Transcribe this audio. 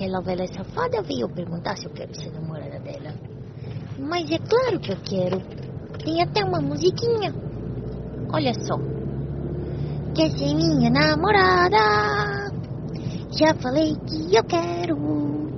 que velha safada veio perguntar se eu quero ser namorada dela. Mas é claro que eu quero. Tem até uma musiquinha. Olha só. Quer ser minha namorada? Já falei que eu quero.